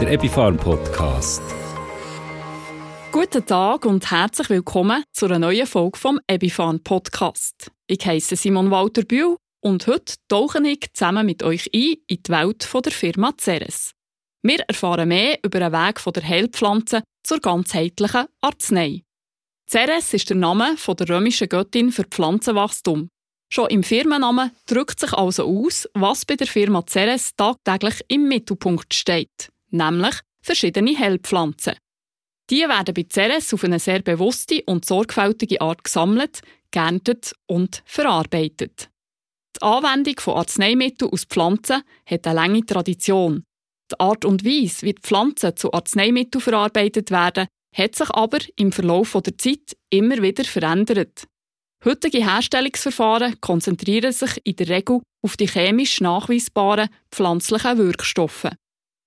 der Epifarm Podcast. Guten Tag und herzlich willkommen zu einer neuen Folge vom Epifarm Podcast. Ich heiße Simon Walter Bühl und heute tauche ich zusammen mit euch ein in die Welt der Firma Ceres. Wir erfahren mehr über den Weg von der Heilpflanze zur ganzheitlichen Arznei. Ceres ist der Name der römischen Göttin für Pflanzenwachstum. Schon im Firmennamen drückt sich also aus, was bei der Firma Ceres tagtäglich im Mittelpunkt steht, nämlich verschiedene Heilpflanzen. Die werden bei Ceres auf eine sehr bewusste und sorgfältige Art gesammelt, geerntet und verarbeitet. Die Anwendung von Arzneimitteln aus Pflanzen hat eine lange Tradition. Die Art und Weise, wie die Pflanzen zu Arzneimitteln verarbeitet werden, hat sich aber im Verlauf der Zeit immer wieder verändert. Heutige Herstellungsverfahren konzentrieren sich in der Regel auf die chemisch nachweisbaren pflanzlichen Wirkstoffe.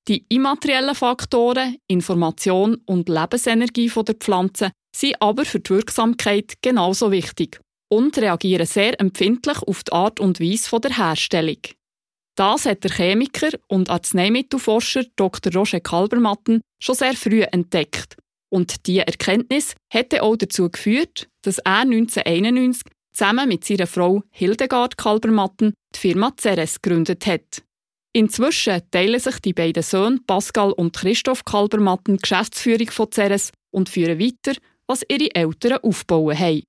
Die immateriellen Faktoren, Information und Lebensenergie der Pflanze sind aber für die Wirksamkeit genauso wichtig und reagieren sehr empfindlich auf die Art und Weise der Herstellung. Das hat der Chemiker und Arzneimittelforscher Dr. Roger Kalbermatten schon sehr früh entdeckt und diese Erkenntnis hätte auch dazu geführt, dass er 1991 zusammen mit seiner Frau Hildegard Kalbermatten die Firma Ceres gegründet hat. Inzwischen teilen sich die beiden Söhne Pascal und Christoph Kalbermatten die Geschäftsführung von Ceres und führen weiter, was ihre Eltern aufbauen haben.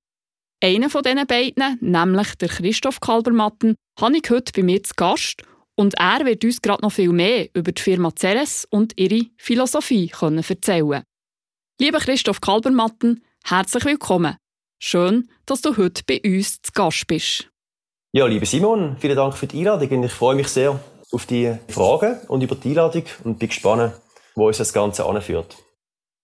Einer von diesen beiden, nämlich der Christoph Kalbermatten, habe ich heute bei mir zu Gast und er wird uns gerade noch viel mehr über die Firma Ceres und ihre Philosophie erzählen Lieber Christoph Kalbermatten, herzlich willkommen. Schön, dass du heute bei uns zu Gast bist. Ja, liebe Simon, vielen Dank für die Einladung. Ich freue mich sehr auf die Fragen und über die Einladung und bin gespannt, wo uns das Ganze anführt.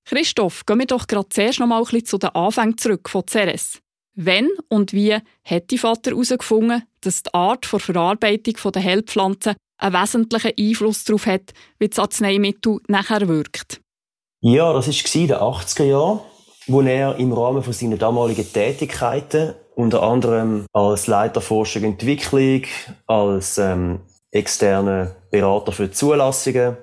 Christoph, gehen wir doch gerade zuerst noch mal ein bisschen zu den Anfängen zurück von Ceres. Wenn und wie hat dein Vater herausgefunden, dass die Art der Verarbeitung der Heilpflanzen einen wesentlichen Einfluss darauf hat, wie das Arzneimittel nachher wirkt? Ja, das war in den 80er Jahren, wo er im Rahmen von seiner damaligen Tätigkeiten, unter anderem als Leiter Forschung und Entwicklung, als ähm, externer Berater für Zulassungen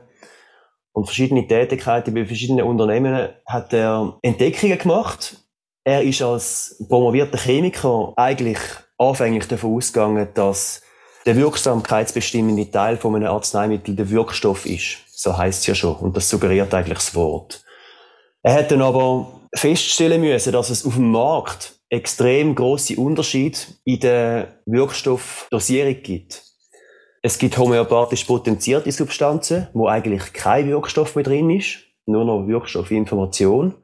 und verschiedene Tätigkeiten bei verschiedenen Unternehmen, hat er Entdeckungen gemacht. Er ist als promovierter Chemiker eigentlich anfänglich davon ausgegangen, dass der wirksamkeitsbestimmende Teil von einem Arzneimittel der Wirkstoff ist. So heißt es ja schon. Und das suggeriert eigentlich das Wort. Er hat dann aber feststellen müssen, dass es auf dem Markt extrem große Unterschiede in der Wirkstoffdosierung gibt. Es gibt homöopathisch potenzierte Substanzen, wo eigentlich kein Wirkstoff mehr drin ist, nur noch Wirkstoffinformation.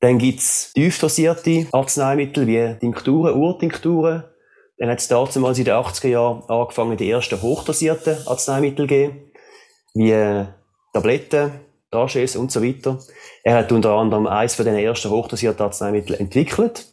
Dann gibt's tief dosierte Arzneimittel wie Tinkturen, Urtinkturen. Dann hat es damals in den 80er Jahren angefangen, die ersten hochdosierten Arzneimittel zu geben wie Tabletten, Drages und so weiter. Er hat unter anderem eines von den ersten hochdosierten Arzneimitteln entwickelt.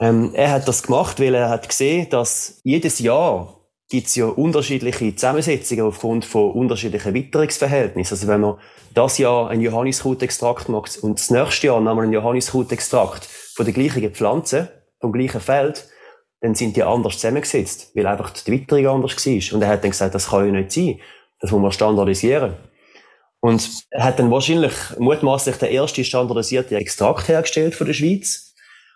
Ähm, er hat das gemacht, weil er hat gesehen, dass jedes Jahr gibt es ja unterschiedliche Zusammensetzungen aufgrund von unterschiedlichen Witterungsverhältnissen. Also wenn man das Jahr ein Johanniskrutextrakt macht und das nächste Jahr nochmal ein Johanniskrutextrakt von der gleichen Pflanze, vom gleichen Feld, dann sind die anders zusammengesetzt, weil einfach die Witterung anders war. Und er hat dann gesagt, das kann ja nicht sein. Das muss man standardisieren. Und er hat dann wahrscheinlich mutmaßlich den ersten standardisierten Extrakt hergestellt von der Schweiz.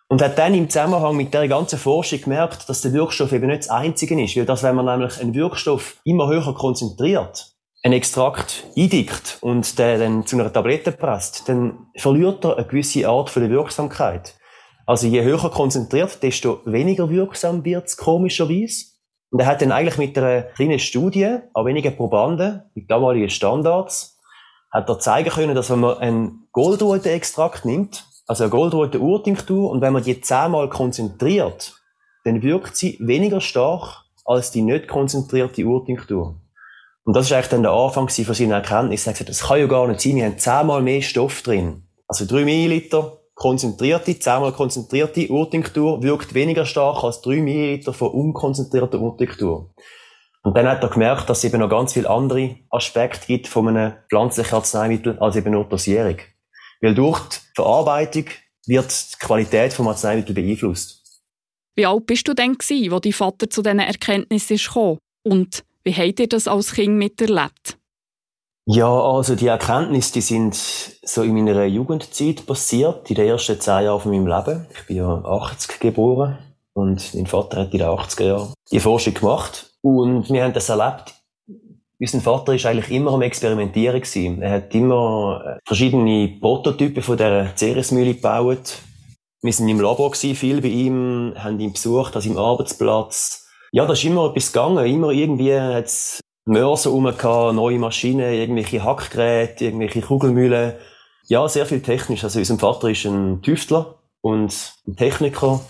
Und hat dann im Zusammenhang mit der ganzen Forschung gemerkt, dass der Wirkstoff eben nicht das einzige ist. Weil das, wenn man nämlich einen Wirkstoff immer höher konzentriert, einen Extrakt eindickt und der dann zu einer Tablette presst, dann verliert er eine gewisse Art von der Wirksamkeit. Also je höher konzentriert, desto weniger wirksam wird es komischerweise. Und er hat dann eigentlich mit einer kleinen Studie an wenigen Probanden, mit damaligen Standards, hat er zeigen können, dass wenn man einen Goldrute-Extrakt nimmt, also eine Goldrute-Urtinktur, und wenn man die zehnmal konzentriert, dann wirkt sie weniger stark als die nicht konzentrierte Urtinktur. Und das ist eigentlich dann der Anfang von seiner Erkenntnis. Er hat gesagt, das kann ja gar nicht sein, wir haben zehnmal mehr Stoff drin. Also drei Milliliter konzentrierte, zehnmal konzentrierte Urtinktur wirkt weniger stark als drei Milliliter von unkonzentrierter Urtinktur. Und dann hat er gemerkt, dass es eben noch ganz viele andere Aspekte gibt von einem pflanzlichen Arzneimittel als eben nur Dosierung. Weil durch die Verarbeitung wird die Qualität vom Arzneimittel beeinflusst. Wie alt bist du denn gewesen, wo dein Vater zu diesen Erkenntnissen kam? Und wie habt ihr das als Kind miterlebt? Ja, also die Erkenntnisse, die sind so in meiner Jugendzeit passiert, in den ersten zehn Jahren von meinem Leben. Ich bin ja 80 geboren und mein Vater hat in den 80er Jahren die Forschung gemacht und wir haben das erlebt. Unser Vater ist eigentlich immer am Experimentieren gewesen. Er hat immer äh, verschiedene Prototypen von der Ceresmühle gebaut. Wir sind im Labor gewesen, viel bei ihm, haben ihn besucht an seinem Arbeitsplatz. Ja, da ist immer etwas gegangen. Immer irgendwie hat's Mörser rum neue Maschinen, irgendwelche Hackgeräte, irgendwelche Kugelmühlen. Ja, sehr viel technisch. Also unser Vater ist ein Tüftler und ein Techniker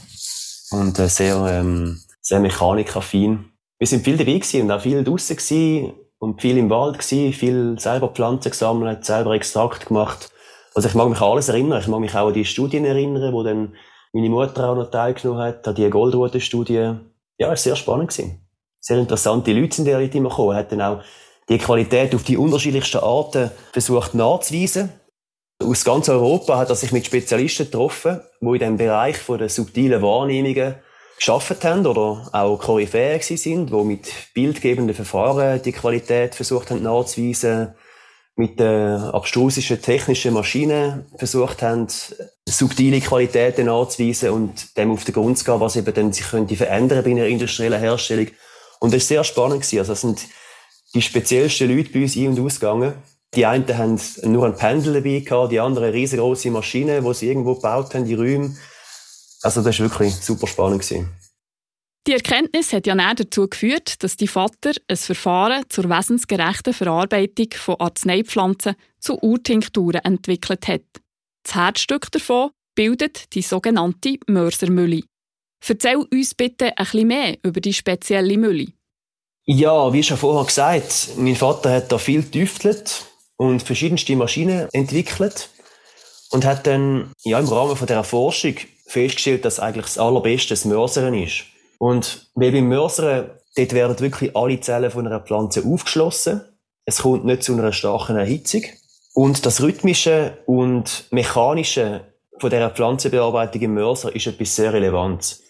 und äh, sehr, ähm, sehr mechanikaffin. Wir sind viel dabei gewesen und auch viel draussen gewesen und viel im Wald gewesen, viel selber Pflanzen gesammelt, selber Extrakt gemacht. Also ich mag mich an alles erinnern. Ich mag mich auch an die Studien erinnern, wo dann meine Mutter auch noch teilgenommen hat, an die Goldrute-Studie. Ja, es war sehr spannend gewesen sehr interessante Leute sind dort immer gekommen. Hat dann auch die Qualität auf die unterschiedlichsten Arten versucht nachzuweisen. Aus ganz Europa hat er sich mit Spezialisten getroffen, die in dem Bereich der subtilen Wahrnehmungen geschafft haben oder auch Koryphäe sind, die mit bildgebenden Verfahren die Qualität versucht haben nachzuweisen, mit den abstrusischen technischen Maschinen versucht haben, subtile Qualitäten nachzuweisen und dem auf den Grund zu gehen, was eben dann sich könnte verändern bei einer industriellen Herstellung und das war sehr spannend. Gewesen. Also, es sind die speziellsten Leute bei uns ein- und ausgegangen. Die einen haben nur ein Pendel dabei gehabt, die anderen riesengroße Maschinen, die sie irgendwo gebaut haben, die Räume. Also, das war wirklich super spannend. Gewesen. Die Erkenntnis hat ja näher dazu geführt, dass die Vater ein Verfahren zur wesensgerechten Verarbeitung von Arzneipflanzen zu Urtinkturen entwickelt hat. Das Herzstück davon bildet die sogenannte Mörsermülle. Erzähl uns bitte ein bisschen mehr über die spezielle Mülle. Ja, wie schon vorher gesagt, mein Vater hat da viel getüftelt und verschiedenste Maschinen entwickelt und hat dann ja, im Rahmen von dieser Forschung festgestellt, dass eigentlich das allerbeste das Mörsern ist. Und weil beim Mörsern, dort werden wirklich alle Zellen von einer Pflanze aufgeschlossen. Es kommt nicht zu einer starken Erhitzung. Und das Rhythmische und Mechanische von dieser Pflanzenbearbeitung im Mörser ist etwas sehr Relevantes.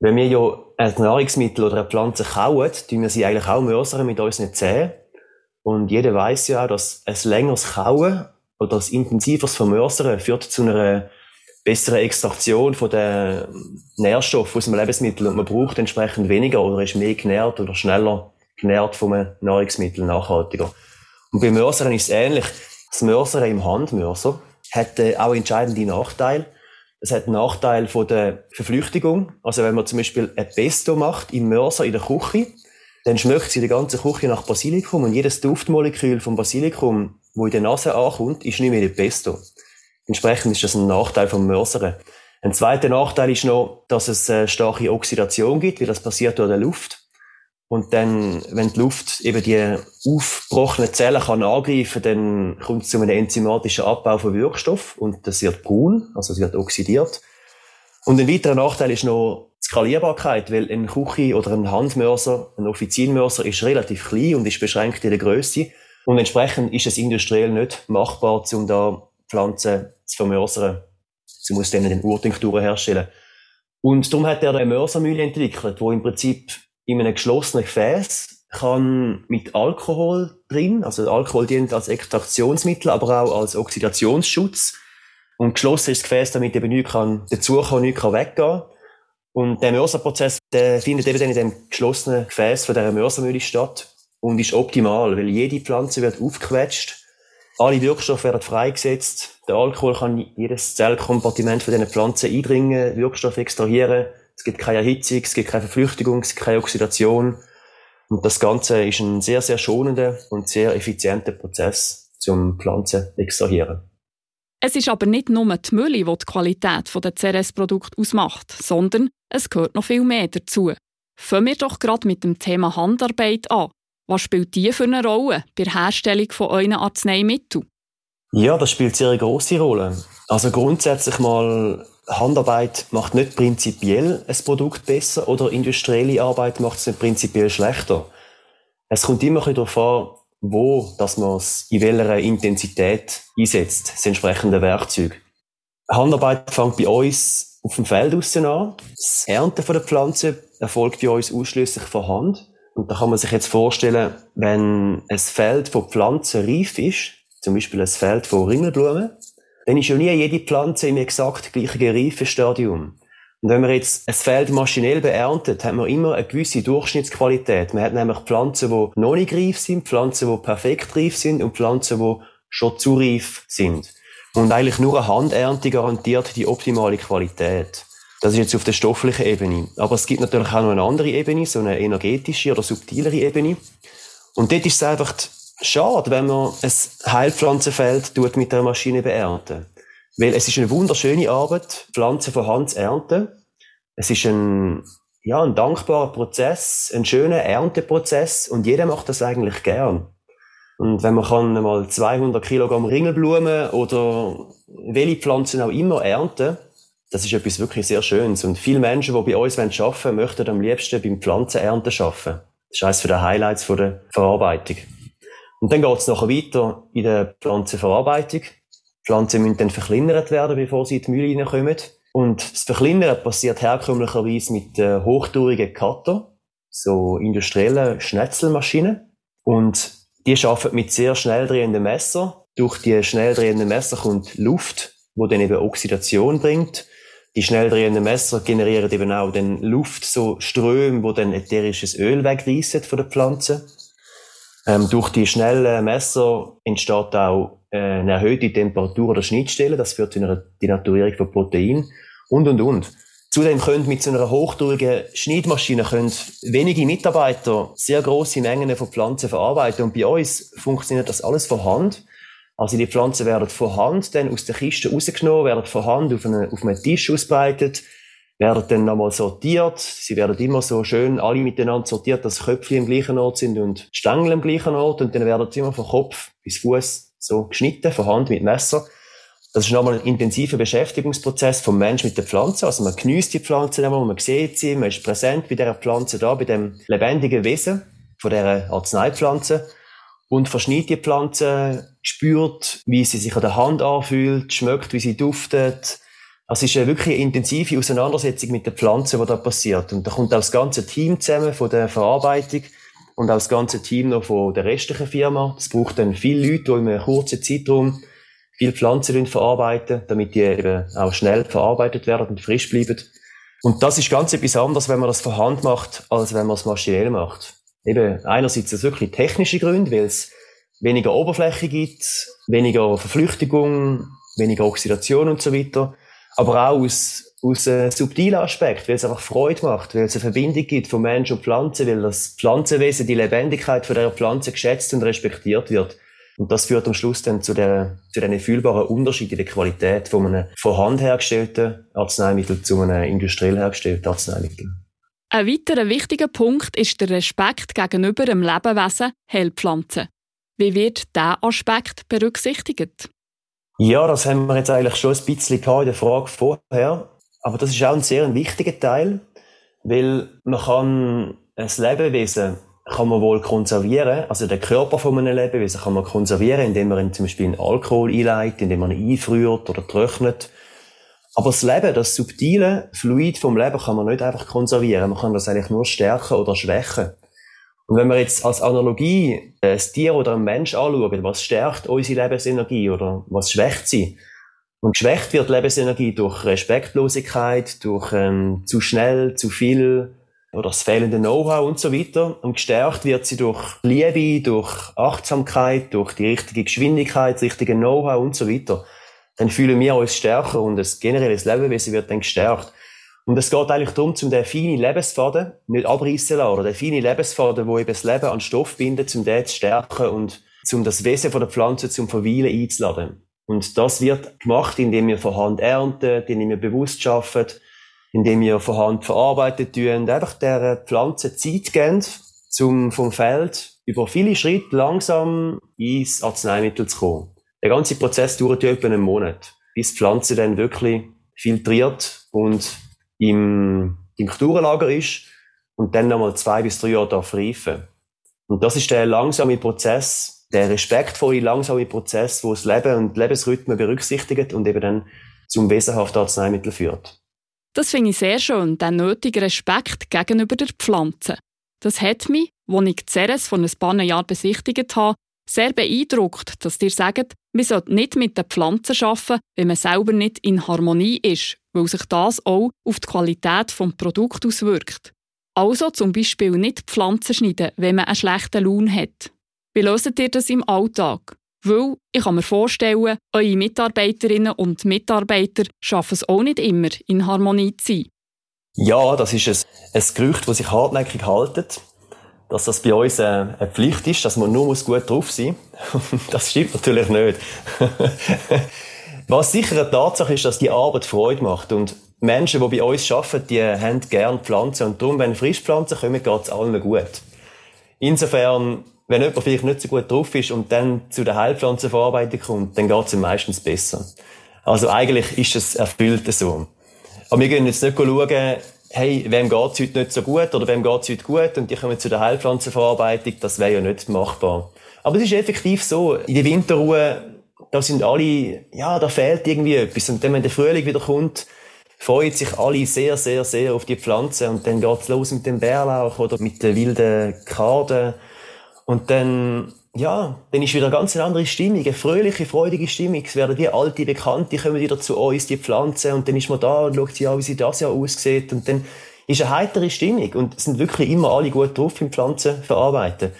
Wenn wir ja ein Nahrungsmittel oder eine Pflanze kauen, tun wir sie eigentlich auch mörsern mit unseren Zähnen. Und jeder weiß ja auch, dass ein längeres Kauen oder ein intensiveres Vermörsern führt zu einer besseren Extraktion von den Nährstoffen aus dem Lebensmittel und man braucht entsprechend weniger oder ist mehr genährt oder schneller genährt vom Nahrungsmittel nachhaltiger. Und beim Mörsern ist es ähnlich. Das Mörsern im Handmörser hat äh, auch entscheidende Nachteile. Es hat einen Nachteil von der Verflüchtigung. Also wenn man zum Beispiel ein Pesto macht im Mörser in der Küche, dann schmeckt sie die ganze Küche nach Basilikum und jedes Duftmolekül vom Basilikum, wo in der Nase ankommt, ist nicht mehr der Pesto. Entsprechend ist das ein Nachteil vom Mörsern. Ein zweiter Nachteil ist noch, dass es eine starke Oxidation gibt, weil das passiert durch die Luft. Und dann, wenn die Luft eben die aufgebrochenen Zellen kann angreifen, dann kommt es zu einem enzymatischen Abbau von Wirkstoff und das wird braun, also es wird oxidiert. Und ein weiterer Nachteil ist noch die Skalierbarkeit, weil ein Küche oder ein Handmörser, ein Offizienmörser ist relativ klein und ist beschränkt in der Größe. Und entsprechend ist es industriell nicht machbar, um da Pflanzen zu vermörsern, um aus denen Urtinkturen herstellen. Und darum hat er eine Mörsermühle entwickelt, wo im Prinzip in einem geschlossenen Gefäß kann mit Alkohol drin, also Alkohol dient als Extraktionsmittel, aber auch als Oxidationsschutz. Und geschlossen ist das Gefäß, damit eben nichts kann dazukommen, nichts kann weggehen. Und der Mörserprozess, der findet eben dann in dem geschlossenen Gefäß von dieser Mörsermühle statt und ist optimal, weil jede Pflanze wird aufgequetscht, alle Wirkstoffe werden freigesetzt, der Alkohol kann jedes Zellkompartiment von diesen Pflanzen eindringen, Wirkstoffe extrahieren, es gibt keine Erhitzung, es gibt keine Verflüchtigung, es gibt keine Oxidation. Und das Ganze ist ein sehr, sehr schonender und sehr effizienter Prozess zum Pflanzen extrahieren. Es ist aber nicht nur die Mülle, die die Qualität der CRS-Produkte ausmacht, sondern es gehört noch viel mehr dazu. Fangen wir doch gerade mit dem Thema Handarbeit an. Was spielt die für eine Rolle bei der Herstellung von euren Arzneimitteln? Ja, das spielt sehr eine grosse Rolle. Also grundsätzlich mal Handarbeit macht nicht prinzipiell ein Produkt besser oder industrielle Arbeit macht es nicht prinzipiell schlechter. Es kommt immer darauf an, wo dass man es in welcher Intensität einsetzt, das entsprechende Werkzeug. Handarbeit fängt bei uns auf dem Feld an. Das Ernten der Pflanze erfolgt bei uns ausschließlich von Hand. Und da kann man sich jetzt vorstellen, wenn ein Feld von Pflanzen reif ist, zum Beispiel ein Feld von Ringelblumen, dann ist ja nie jede Pflanze im exakt gleichen Reifestadium. Und wenn man jetzt ein Feld maschinell beerntet, hat man immer eine gewisse Durchschnittsqualität. Man hat nämlich Pflanzen, die noch nicht reif sind, Pflanzen, die perfekt reif sind und Pflanzen, die schon zu reif sind. Und eigentlich nur eine Handernte garantiert die optimale Qualität. Das ist jetzt auf der stofflichen Ebene. Aber es gibt natürlich auch noch eine andere Ebene, so eine energetische oder subtilere Ebene. Und dort ist es einfach schade, wenn man ein Heilpflanzenfeld tut mit der Maschine beernten. Weil es ist eine wunderschöne Arbeit, Pflanzen von Hand zu ernten. Es ist ein, ja, ein dankbarer Prozess, ein schöner Ernteprozess und jeder macht das eigentlich gern. Und wenn man kann mal 200 Kilogramm Ringelblumen oder welche Pflanzen auch immer ernten, das ist etwas wirklich sehr Schönes. Und viele Menschen, die bei uns arbeiten wollen, möchten am liebsten beim Pflanzenernten arbeiten. Das ist eines der Highlights der Verarbeitung. Und dann geht es nachher weiter in der Pflanzenverarbeitung. Pflanzen müssen dann verkleinert werden, bevor sie in die Mühle reinkommen. Und das Verkleinern passiert herkömmlicherweise mit äh, hochtourigen Cutter, so industriellen Schnetzelmaschinen. Und die arbeiten mit sehr schnell drehenden Messern. Durch die schnell drehenden Messer kommt Luft, wo dann eben Oxidation bringt. Die schnell drehenden Messer generieren eben auch dann Luft, so Ströme, wo dann ätherisches Öl wegreissen von der Pflanze. Ähm, durch die schnellen Messer entsteht auch äh, eine erhöhte Temperatur der Schnittstelle. Das führt zu einer Denaturierung von Protein und, und, und. Zudem können mit so einer hochtourigen Schneidmaschine können wenige Mitarbeiter sehr große Mengen von Pflanzen verarbeiten. Und bei uns funktioniert das alles von Hand. Also die Pflanzen werden von Hand dann aus der Kiste rausgenommen, werden von Hand auf, eine, auf einen Tisch ausbreitet, werden dann nochmal sortiert. Sie werden immer so schön alle miteinander sortiert, dass Köpfe im gleichen Ort sind und Stängel im gleichen Ort. Und dann werden sie immer von Kopf bis Fuß so geschnitten, von Hand mit Messer. Das ist nochmal ein intensiver Beschäftigungsprozess vom Mensch mit der Pflanze. Also man genießt die Pflanze einmal, man sieht sie, man ist präsent bei dieser Pflanze da, bei dem lebendigen Wesen von dieser Arzneipflanze und verschneidet die Pflanze, spürt, wie sie sich an der Hand anfühlt, schmeckt, wie sie duftet. Also es ist eine wirklich intensive Auseinandersetzung mit der Pflanze, die da passiert. Und da kommt auch das ganze Team zusammen von der Verarbeitung und auch das ganze Team noch von der restlichen Firma. Es braucht dann viele Leute, die in einem kurzen Zeitraum viele Pflanzen verarbeiten, damit die eben auch schnell verarbeitet werden und frisch bleiben. Und das ist ganz etwas anderes, wenn man das von Hand macht, als wenn man es maschinell macht. Eben, einerseits ist wirklich technische Gründe, weil es weniger Oberfläche gibt, weniger Verflüchtigung, weniger Oxidation und so weiter. Aber auch aus, aus einem subtilen Aspekt, weil es einfach Freude macht, weil es eine Verbindung gibt von Mensch und Pflanze, weil das Pflanzenwesen, die Lebendigkeit von der Pflanze geschätzt und respektiert wird. Und das führt am Schluss dann zu, der, zu den fühlbaren Unterschied in der Qualität von einem von Hand hergestellten Arzneimittel zu einem industriell hergestellten Arzneimittel. Ein weiterer wichtiger Punkt ist der Respekt gegenüber dem Lebewesen Heilpflanzen. Wie wird dieser Aspekt berücksichtigt? Ja, das haben wir jetzt eigentlich schon ein bisschen in der Frage vorher. Aber das ist auch ein sehr wichtiger Teil, weil man kann ein Lebewesen kann man wohl konservieren, also den Körper von einem Lebewesen kann man konservieren, indem man ihn zum Beispiel in Alkohol einleitet, indem man ihn einfriert oder trocknet. Aber das Leben, das subtile Fluid vom Leben kann man nicht einfach konservieren. Man kann das eigentlich nur stärken oder schwächen. Und wenn wir jetzt als Analogie ein Tier oder ein Mensch anschauen, was stärkt unsere Lebensenergie oder was schwächt sie? Und geschwächt wird Lebensenergie durch Respektlosigkeit, durch ähm, zu schnell, zu viel oder das fehlende Know-how und so weiter. Und gestärkt wird sie durch Liebe, durch Achtsamkeit, durch die richtige Geschwindigkeit, das richtige Know-how und so weiter dann fühlen wir uns stärker und das generelle Lebewesen wird dann gestärkt. Und es geht eigentlich darum, zum den feinen Lebensfaden nicht abreißen lassen, oder den feinen Lebensfaden, wo eben das Leben an Stoff bindet, zum den zu stärken und zum das Wesen von der Pflanze zum Verweilen einzuladen. Und das wird gemacht, indem wir von Hand ernten, indem wir bewusst arbeiten, indem wir von Hand verarbeitet tun, einfach der Pflanze Zeit geben, zum vom Feld über viele Schritte langsam ins Arzneimittel zu kommen. Der ganze Prozess dauert ja etwa einen Monat, bis die Pflanze dann wirklich filtriert und im Tinkturenlager ist und dann nochmal zwei bis drei Jahre darf reifen. Und das ist der langsame Prozess, der respektvolle, langsame Prozess, wo das Leben und Lebensrhythmen berücksichtigt und eben dann zum wesenhaften Arzneimittel führt. Das finde ich sehr schön, den nötigen Respekt gegenüber der Pflanze. Das hat mich, als ich Ceres vor ein paar Jahren besichtigt habe, sehr beeindruckt, dass dir sagt, man sollte nicht mit den Pflanzen arbeiten, wenn man selber nicht in Harmonie ist, weil sich das auch auf die Qualität des Produkts auswirkt. Also zum Beispiel nicht Pflanzen schneiden, wenn man einen schlechten Lohn hat. Wie löst ihr das im Alltag? Weil ich kann mir vorstellen, eure Mitarbeiterinnen und Mitarbeiter schaffen es auch nicht immer, in Harmonie zu sein. Ja, das ist ein, ein Gerücht, das sich hartnäckig haltet, dass das bei uns eine, eine Pflicht ist, dass man nur gut drauf sein muss. das stimmt natürlich nicht. Was sicher eine Tatsache ist, dass die Arbeit Freude macht. Und Menschen, die bei uns arbeiten, die haben gerne Pflanzen. Und darum, wenn Frischpflanzen kommen, geht es allen gut. Insofern, wenn jemand vielleicht nicht so gut drauf ist und dann zu der Heilpflanzenverarbeitung kommt, dann geht es ihm meistens besser. Also eigentlich ist es erfüllt so. Aber wir gehen jetzt nicht schauen, hey, wem geht es heute nicht so gut oder wem geht es heute gut und die kommen zu der Heilpflanzenverarbeitung, das wäre ja nicht machbar. Aber es ist effektiv so, in der Winterruhe, da sind alle, ja, da fehlt irgendwie etwas. Und dann, wenn der Frühling wieder kommt, freuen sich alle sehr, sehr, sehr auf die Pflanze und dann geht's los mit dem Bärlauch oder mit den wilden Karden und dann ja, dann ist wieder eine ganz andere Stimmung, eine fröhliche, freudige Stimmung. Es werden die alte Bekannte kommen wieder zu uns, die Pflanzen, und dann ist man da und schaut sich an, wie sie das Jahr aussieht, und dann ist eine heitere Stimmung, und es sind wirklich immer alle gut drauf im Pflanzen verarbeiten.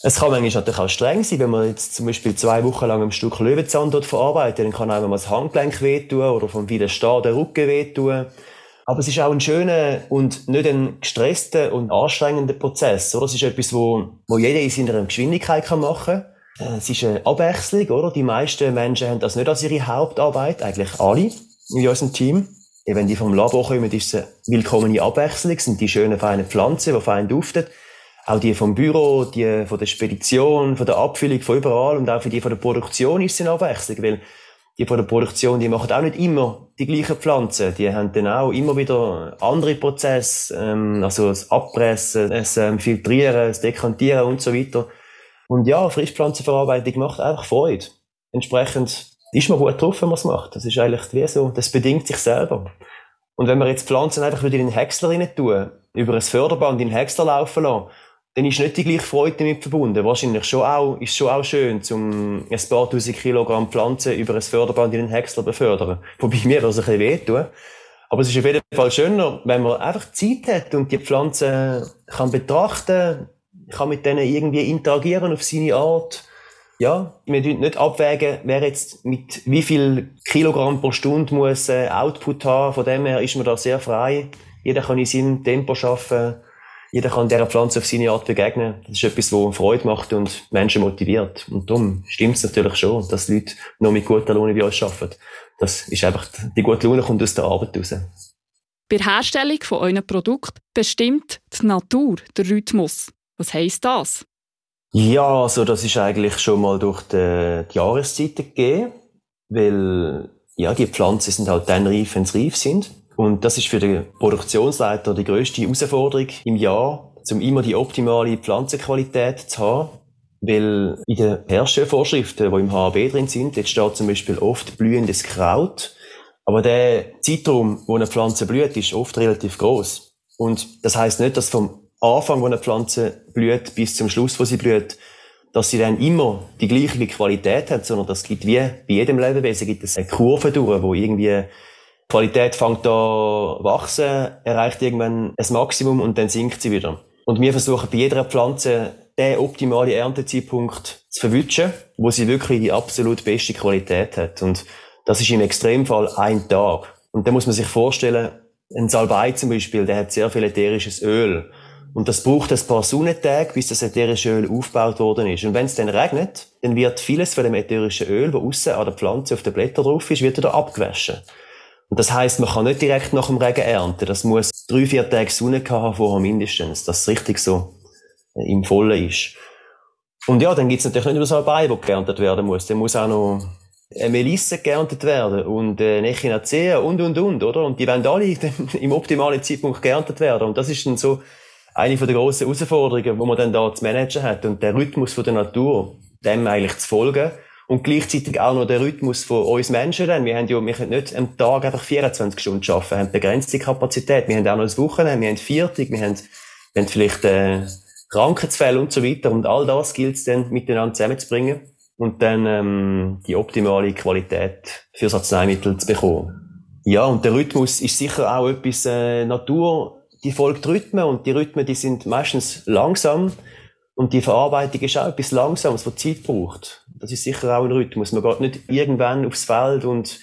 Es kann manchmal natürlich auch streng sein, wenn man jetzt zum Beispiel zwei Wochen lang ein Stück Löwenzahn dort verarbeitet, dann kann einem mal das Handgelenk wehtun oder vom Stehen der Rücken wehtun. Aber es ist auch ein schöner und nicht ein gestresster und anstrengender Prozess, oder? Es ist etwas, wo, wo jeder in seiner Geschwindigkeit kann machen kann. Äh, es ist eine Abwechslung, oder? Die meisten Menschen haben das nicht als ihre Hauptarbeit, eigentlich alle in unserem Team. Wenn die vom Labor kommen, ist es eine willkommene Abwechslung, es sind die schönen, feinen Pflanzen, die fein duften. Auch die vom Büro, die von der Spedition, von der Abfüllung, von überall und auch für die von der Produktion ist es eine Abwechslung, weil die von der Produktion, die machen auch nicht immer die gleichen Pflanzen. Die haben dann auch immer wieder andere Prozesse, ähm, also das Abpressen, das ähm, Filtrieren, das Dekantieren und so weiter. Und ja, Frischpflanzenverarbeitung macht einfach Freude. Entsprechend ist man gut drauf, wenn man es macht. Das ist eigentlich wie so, das bedingt sich selber. Und wenn wir jetzt Pflanzen einfach wieder in den Häcksler rein tun, über ein Förderband in den Häcksler laufen lassen, dann ist nicht die gleiche Freude damit verbunden. Wahrscheinlich schon auch, ist schon auch schön, um ein paar tausend Kilogramm Pflanzen über ein Förderband in den Häcksler befördern. Wobei mir das ein bisschen wehtun. Aber es ist auf jeden Fall schöner, wenn man einfach Zeit hat und die Pflanzen kann betrachten, kann mit denen irgendwie interagieren auf seine Art. Ja, wir müssen nicht abwägen, wer jetzt mit wie viel Kilogramm pro Stunde muss äh, Output haben. Von dem her ist man da sehr frei. Jeder kann in seinem Tempo arbeiten jeder kann dieser Pflanze auf seine Art begegnen. Das ist etwas, was Freude macht und Menschen motiviert. Und darum stimmt es natürlich schon, dass Leute noch mit guter Laune bei uns arbeiten. Das ist einfach, die gute Laune kommt aus der Arbeit raus. Bei der Herstellung von euren Produkt bestimmt die Natur den Rhythmus. Was heisst das? Ja, also das ist eigentlich schon mal durch die, die Jahreszeiten gegeben, weil ja, die Pflanzen sind halt dann reif, wenn sie reif sind. Und das ist für den Produktionsleiter die grösste Herausforderung im Jahr, um immer die optimale Pflanzenqualität zu haben. Weil in den Herstellvorschriften, die im HAB drin sind, jetzt steht zum Beispiel oft blühendes Kraut. Aber der Zeitraum, wo eine Pflanze blüht, ist oft relativ groß. Und das heißt nicht, dass vom Anfang, wo eine Pflanze blüht, bis zum Schluss, wo sie blüht, dass sie dann immer die gleiche Qualität hat, sondern das gibt wie bei jedem Lebewesen gibt es eine Kurve durch, wo irgendwie die Qualität fängt da wachsen, erreicht irgendwann ein Maximum und dann sinkt sie wieder. Und wir versuchen bei jeder Pflanze den optimalen Erntezeitpunkt zu verwünschen, wo sie wirklich die absolut beste Qualität hat. Und das ist im Extremfall ein Tag. Und da muss man sich vorstellen, ein Salbei zum Beispiel, der hat sehr viel ätherisches Öl. Und das braucht ein paar Sonnentage, bis das ätherische Öl aufgebaut worden ist. Und wenn es dann regnet, dann wird vieles von dem ätherischen Öl, das außen an der Pflanze auf den Blättern drauf ist, wird wieder abgewaschen. Und das heißt, man kann nicht direkt nach dem Regen ernten. Das muss drei, vier Tage Sonne haben vorher mindestens, dass es richtig so äh, im Vollen ist. Und ja, dann gibt's natürlich nicht nur so ein Bein, das geerntet werden muss. Dann muss auch noch eine Melisse geerntet werden und äh, Echinacea und, und, und, oder? Und die werden alle im optimalen Zeitpunkt geerntet werden. Und das ist dann so eine der grossen Herausforderungen, wo man dann da zu managen hat. Und der Rhythmus von der Natur, dem eigentlich zu folgen und gleichzeitig auch noch der Rhythmus von uns Menschen dann. Wir haben ja, wir können nicht am Tag einfach 24 Stunden arbeiten, wir haben begrenzte Kapazität. Wir haben auch noch das Wochenende, wir haben Viertag, wir haben Dann vielleicht äh, Krankheitsfälle und so weiter. Und all das gilt es dann miteinander zusammenzubringen und dann ähm, die optimale Qualität fürs Arzneimittel zu bekommen. Ja, und der Rhythmus ist sicher auch etwas äh, Natur, die folgt Rhythmen und die Rhythmen, die sind meistens langsam und die Verarbeitung ist auch etwas Langsames, was Zeit braucht. Das ist sicher auch ein Rhythmus. Man geht nicht irgendwann aufs Feld und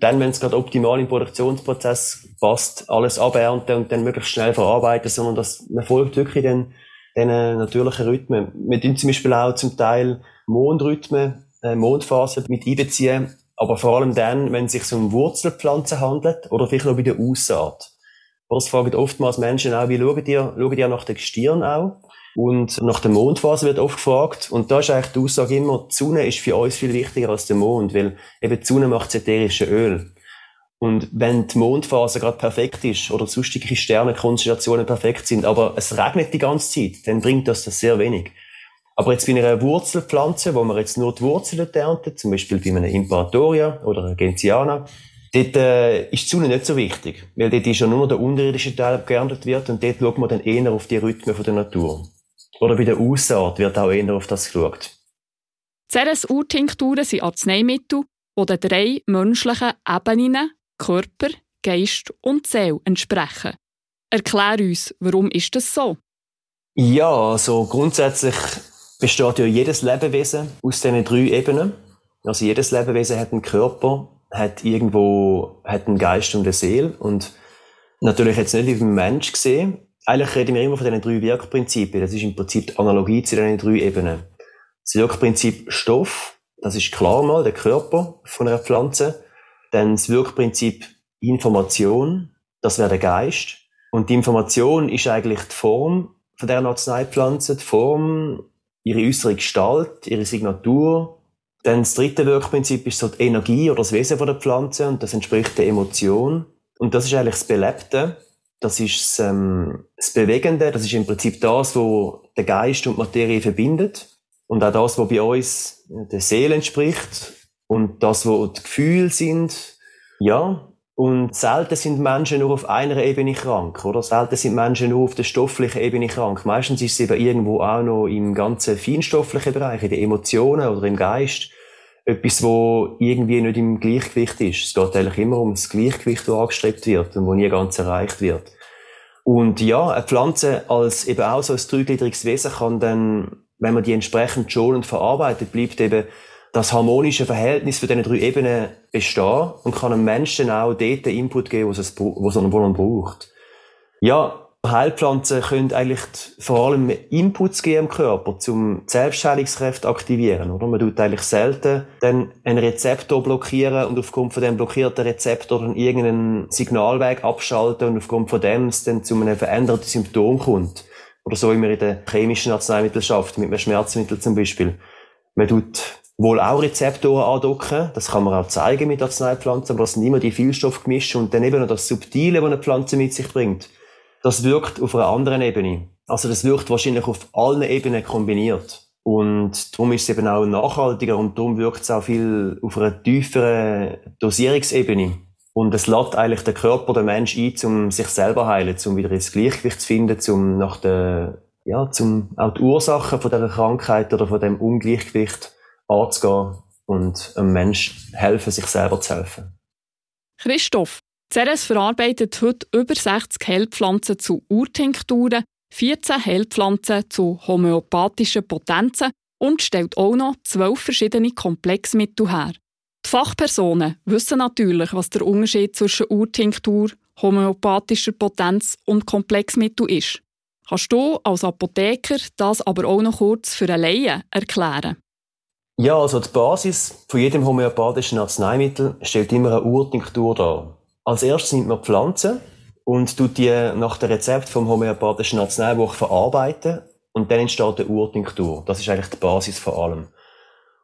dann, wenn es gerade optimal im Produktionsprozess passt, alles abernten und dann möglichst schnell verarbeiten, sondern dass man folgt wirklich den, den natürlichen Rhythmen. Wir tun zum Beispiel auch zum Teil Mondrhythmen, äh, Mondphasen mit einbeziehen, aber vor allem dann, wenn es sich um Wurzelpflanzen handelt oder vielleicht noch bei der Aussaat. Das fragen oftmals Menschen auch, wie schauen die, schauen die nach der Gestirn auch? Und nach der Mondphase wird oft gefragt. Und da ist eigentlich die Aussage immer, die Sonne ist für uns viel wichtiger als der Mond, weil eben die Sonne macht das ätherische Öl. Und wenn die Mondphase gerade perfekt ist oder sonstige Sternenkonstellationen perfekt sind, aber es regnet die ganze Zeit, dann bringt das das sehr wenig. Aber jetzt bei einer Wurzelpflanze, wo man jetzt nur die Wurzeln erntet, zum Beispiel bei einer Imperatoria oder einer Gentiana, dort äh, ist die Sonne nicht so wichtig, weil dort ist ja nur der unterirdische Teil geerntet wird und dort schaut man dann eher auf die Rhythmen der Natur. Oder bei der Aussaat wird auch eher auf das geschaut. CRS-U-Tinkturen sind Arzneimittel, die den drei menschlichen Ebenen Körper, Geist und Seele entsprechen. Erklär uns, warum ist das so? Ja, also grundsätzlich besteht ja jedes Lebewesen aus diesen drei Ebenen. Also jedes Lebewesen hat einen Körper, hat irgendwo hat einen Geist und eine Seele und natürlich jetzt nicht wie beim Mensch gesehen. Eigentlich reden wir immer von diesen drei Wirkprinzipien. Das ist im Prinzip die Analogie zu diesen drei Ebenen. Das Wirkprinzip Stoff, das ist klar mal der Körper von einer Pflanze. Dann das Wirkprinzip Information, das wäre der Geist. Und die Information ist eigentlich die Form von der Arzneipflanze, die Form, ihre äußere Gestalt, ihre Signatur. Dann das dritte Wirkprinzip ist so die Energie oder das Wesen der Pflanze und das entspricht der Emotion. Und das ist eigentlich das Belebte. Das ist ähm, das Bewegende. Das ist im Prinzip das, wo der Geist und Materie verbindet. Und auch das, was bei uns der Seele entspricht. Und das, wo die Gefühle sind. Ja, und selten sind Menschen nur auf einer Ebene krank, oder? Selten sind Menschen nur auf der stofflichen Ebene krank. Meistens ist es eben irgendwo auch noch im ganzen feinstofflichen Bereich, in den Emotionen oder im Geist, etwas, wo irgendwie nicht im Gleichgewicht ist. Es geht eigentlich immer um das Gleichgewicht, das angestrebt wird und wo nie ganz erreicht wird. Und ja, eine Pflanze als eben auch so ein dreigliedriges Wesen kann dann, wenn man die entsprechend schonend verarbeitet, bleibt eben das harmonische Verhältnis für diese drei Ebenen bestehen und kann einem Menschen auch dort den Input geben, was es, was wo er braucht. Ja, Heilpflanzen können eigentlich vor allem Inputs geben im Körper, zum Selbstheilungskräfte aktivieren, oder? Man tut eigentlich selten dann einen Rezeptor blockieren und aufgrund von dem blockierten Rezeptor dann irgendeinen Signalweg abschalten und aufgrund von dem es dann zu einem veränderten Symptom kommt. Oder so wie man in der chemischen Arzneimittel schafft, mit einem Schmerzmittel zum Beispiel. Man tut wohl auch Rezeptoren andocken. Das kann man auch zeigen mit Arzneipflanzen, aber das sind immer die Vielstoffgemische und dann eben noch das Subtile, was eine Pflanze mit sich bringt. Das wirkt auf einer anderen Ebene. Also das wirkt wahrscheinlich auf allen Ebenen kombiniert. Und darum ist es eben auch nachhaltiger und darum wirkt es auch viel auf einer tieferen Dosierungsebene. Und es lädt eigentlich den Körper, den Mensch ein, um sich selber heilen, um wieder ins Gleichgewicht zu finden, um nach der, ja, zum auch die Ursachen von dieser Krankheit oder von dem Ungleichgewicht anzugehen und einem Menschen helfen, sich selber zu helfen. Christoph, Ceres verarbeitet heute über 60 Heilpflanzen zu Urtinkturen, 14 Heilpflanzen zu homöopathischen Potenzen und stellt auch noch zwölf verschiedene Komplexmittel her. Die Fachpersonen wissen natürlich, was der Unterschied zwischen Urtinktur, homöopathischer Potenz und Komplexmittel ist. Kannst du als Apotheker das aber auch noch kurz für einen Laien erklären? Ja, also die Basis von jedem homöopathischen Arzneimittel stellt immer eine Urtinktur dar. Als erstes nimmt man Pflanzen und tut die nach dem Rezept vom homöopathischen Arzneibuch verarbeiten und dann entsteht eine Urtinktur. Das ist eigentlich die Basis von allem.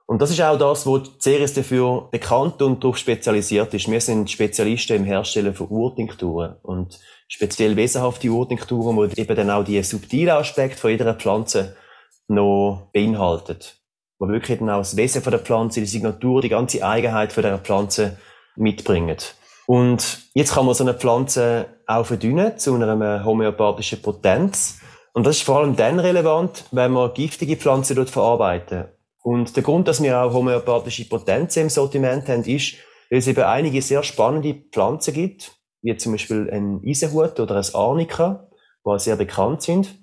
Und das ist auch das, wo Ceres dafür bekannt und darauf spezialisiert ist. Wir sind Spezialisten im Herstellen von Urtinkturen und speziell wesenhafte Urtinkturen, die eben dann auch die subtilen Aspekte von jeder Pflanze noch beinhaltet wo wirklich dann auch das Wesen von der Pflanze, die Signatur, die ganze Eigenheit von der Pflanze mitbringen. Und jetzt kann man so eine Pflanze auch verdünnen zu einer homöopathischen Potenz. Und das ist vor allem dann relevant, wenn man giftige Pflanzen dort verarbeiten. Und der Grund, dass wir auch homöopathische Potenzen im Sortiment haben, ist, weil es eben einige sehr spannende Pflanzen gibt, wie zum Beispiel ein Eisenhut oder ein Arnika, die sehr bekannt sind.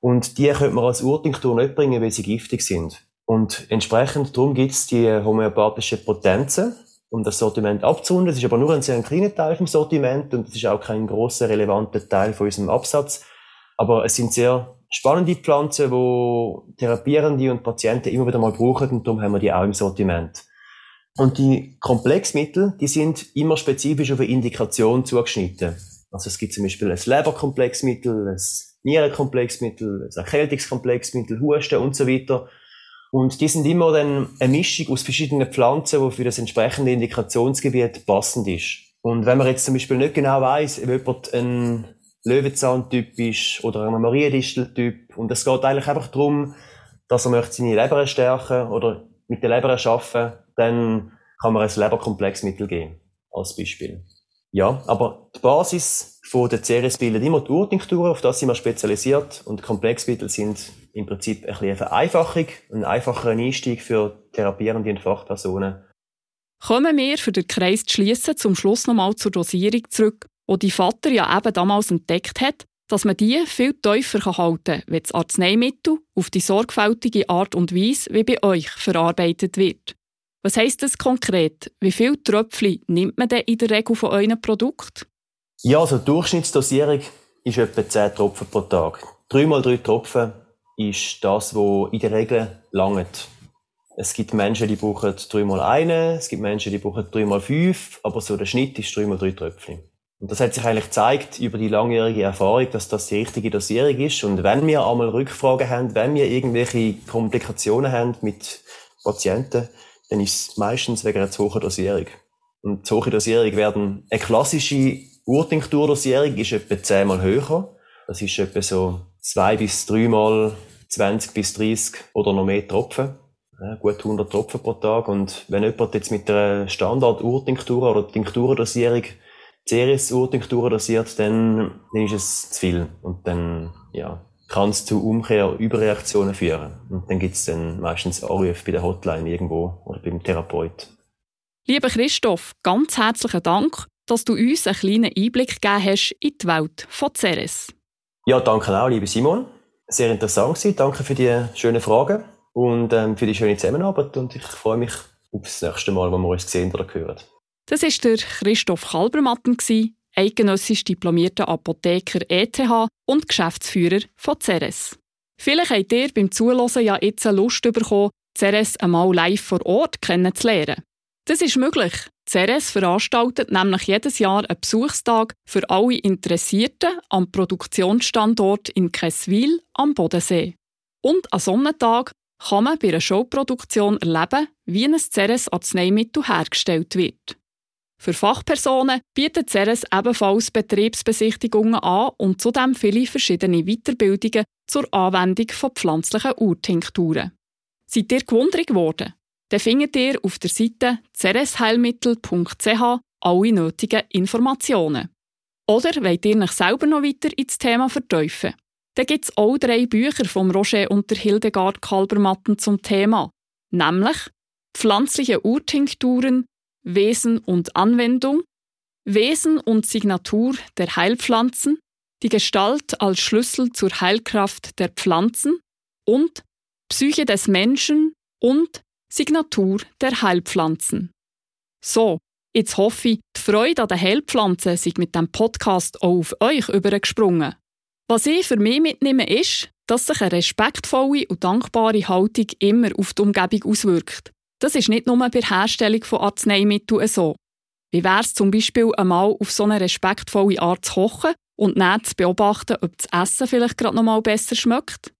Und die könnte man als Urtinktur nicht bringen, weil sie giftig sind. Und entsprechend darum gibt es die homöopathischen Potenzen, um das Sortiment abzurunden. Das ist aber nur ein sehr kleiner Teil vom Sortiment und das ist auch kein großer relevanter Teil von unserem Absatz. Aber es sind sehr spannende Pflanzen, die Therapierende und Patienten immer wieder mal brauchen und darum haben wir die auch im Sortiment. Und die Komplexmittel, die sind immer spezifisch auf eine Indikation zugeschnitten. Also es gibt zum Beispiel ein Leberkomplexmittel, ein Nierenkomplexmittel, ein Erkältungskomplexmittel, Husten und so weiter. Und die sind immer dann eine Mischung aus verschiedenen Pflanzen, die für das entsprechende Indikationsgebiet passend ist. Und wenn man jetzt zum Beispiel nicht genau weiß, ob jemand ein Löwenzahntyp ist oder ein Mariendisteltyp. Und es geht eigentlich einfach darum, dass er möchte seine Leber stärken oder mit der Leber arbeiten, dann kann man ein Leberkomplexmittel geben, als Beispiel. Ja, aber die Basis von der Ceres bildet immer die Urtinkturen, auf das sind wir spezialisiert und Komplexmittel sind im Prinzip ein bisschen eine Vereinfachung, ein einfacherer Einstieg für therapierende und Fachpersonen. Kommen wir, für den Kreis zu schliessen, zum Schluss nochmal zur Dosierung zurück wo die Vater ja eben damals entdeckt hat, dass man die viel tiefer halten kann, wenn das Arzneimittel auf die sorgfältige Art und Weise wie bei euch verarbeitet wird. Was heisst das konkret? Wie viele Tröpfchen nimmt man denn in der Regel von euren Produkten? Ja, also die Durchschnittsdosierung ist etwa 10 Tropfen pro Tag. 3 mal 3 Tropfen ist das, was in der Regel langt. Es gibt Menschen, die brauchen 3 mal einen, es gibt Menschen, die brauchen 3 mal 5, aber so der Schnitt ist 3 mal 3 Tröpfchen. Und das hat sich eigentlich gezeigt über die langjährige Erfahrung, dass das die richtige Dosierung ist. Und wenn wir einmal Rückfragen haben, wenn wir irgendwelche Komplikationen haben mit Patienten, dann ist es meistens wegen einer zu hohen Dosierung. Und zu hohe Dosierung werden, eine klassische Urtinkturdosierung ist etwa zehnmal höher. Das ist etwa so zwei bis dreimal 20 bis 30 oder noch mehr Tropfen. Gut 100 Tropfen pro Tag. Und wenn jemand jetzt mit einer Standard-Urtinktur oder Tinkturdosierung Ceres-Urtinktur dosiert, dann, dann ist es zu viel. Und dann, ja, kann es zu Umkehr, Überreaktionen führen. Und dann gibt es dann meistens Anrufe bei der Hotline irgendwo oder beim Therapeut. Lieber Christoph, ganz herzlichen Dank, dass du uns einen kleinen Einblick gegeben hast in die Welt von Ceres. Ja, danke auch, liebe Simon. Sehr interessant gewesen. Danke für die schönen Fragen und ähm, für die schöne Zusammenarbeit. Und ich freue mich auf das nächste Mal, wenn wir uns sehen oder hören. Das war der Christoph Kalbermatten, eidgenössisch diplomierter Apotheker ETH und Geschäftsführer von Ceres. Vielleicht habt ihr beim Zuhören ja jetzt Lust bekommen, Ceres einmal live vor Ort kennenzulernen. Das ist möglich. Ceres veranstaltet nämlich jedes Jahr einen Besuchstag für alle Interessierten am Produktionsstandort in Kesswil am Bodensee. Und an Sonnentag kann man bei einer Showproduktion erleben, wie ein Ceres-Arzneimittel hergestellt wird. Für Fachpersonen bietet Ceres ebenfalls Betriebsbesichtigungen an und zudem viele verschiedene Weiterbildungen zur Anwendung von pflanzlichen Urtinkturen. Seid ihr gewundert geworden? Dann findet ihr auf der Seite ceresheilmittel.ch alle nötigen Informationen. Oder wollt ihr euch selber noch weiter ins Thema vertiefen? Dann gibt es auch drei Bücher vom Roger und der Hildegard Kalbermatten zum Thema, nämlich Pflanzliche Urtinkturen, Wesen und Anwendung, Wesen und Signatur der Heilpflanzen, die Gestalt als Schlüssel zur Heilkraft der Pflanzen und Psyche des Menschen und Signatur der Heilpflanzen. So, jetzt hoffe ich, die Freude an den Heilpflanzen sei mit dem Podcast auch auf euch übergesprungen. Was ich für mich mitnehme, ist, dass sich eine respektvolle und dankbare Haltung immer auf die Umgebung auswirkt das ist nicht nur bei der Herstellung von Arzneimitteln so. Wie wäre es zum Beispiel einmal auf so eine respektvolle Art zu kochen und dann zu beobachten, ob das Essen vielleicht gerade noch mal besser schmeckt?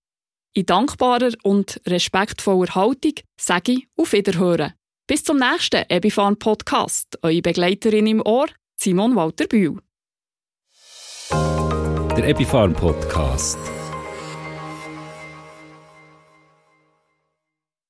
In dankbarer und respektvoller Haltung sage ich auf Wiederhören. Bis zum nächsten Ebifan Podcast. Eure Begleiterin im Ohr, Simon Walter Bühl. Der Epifarm Podcast.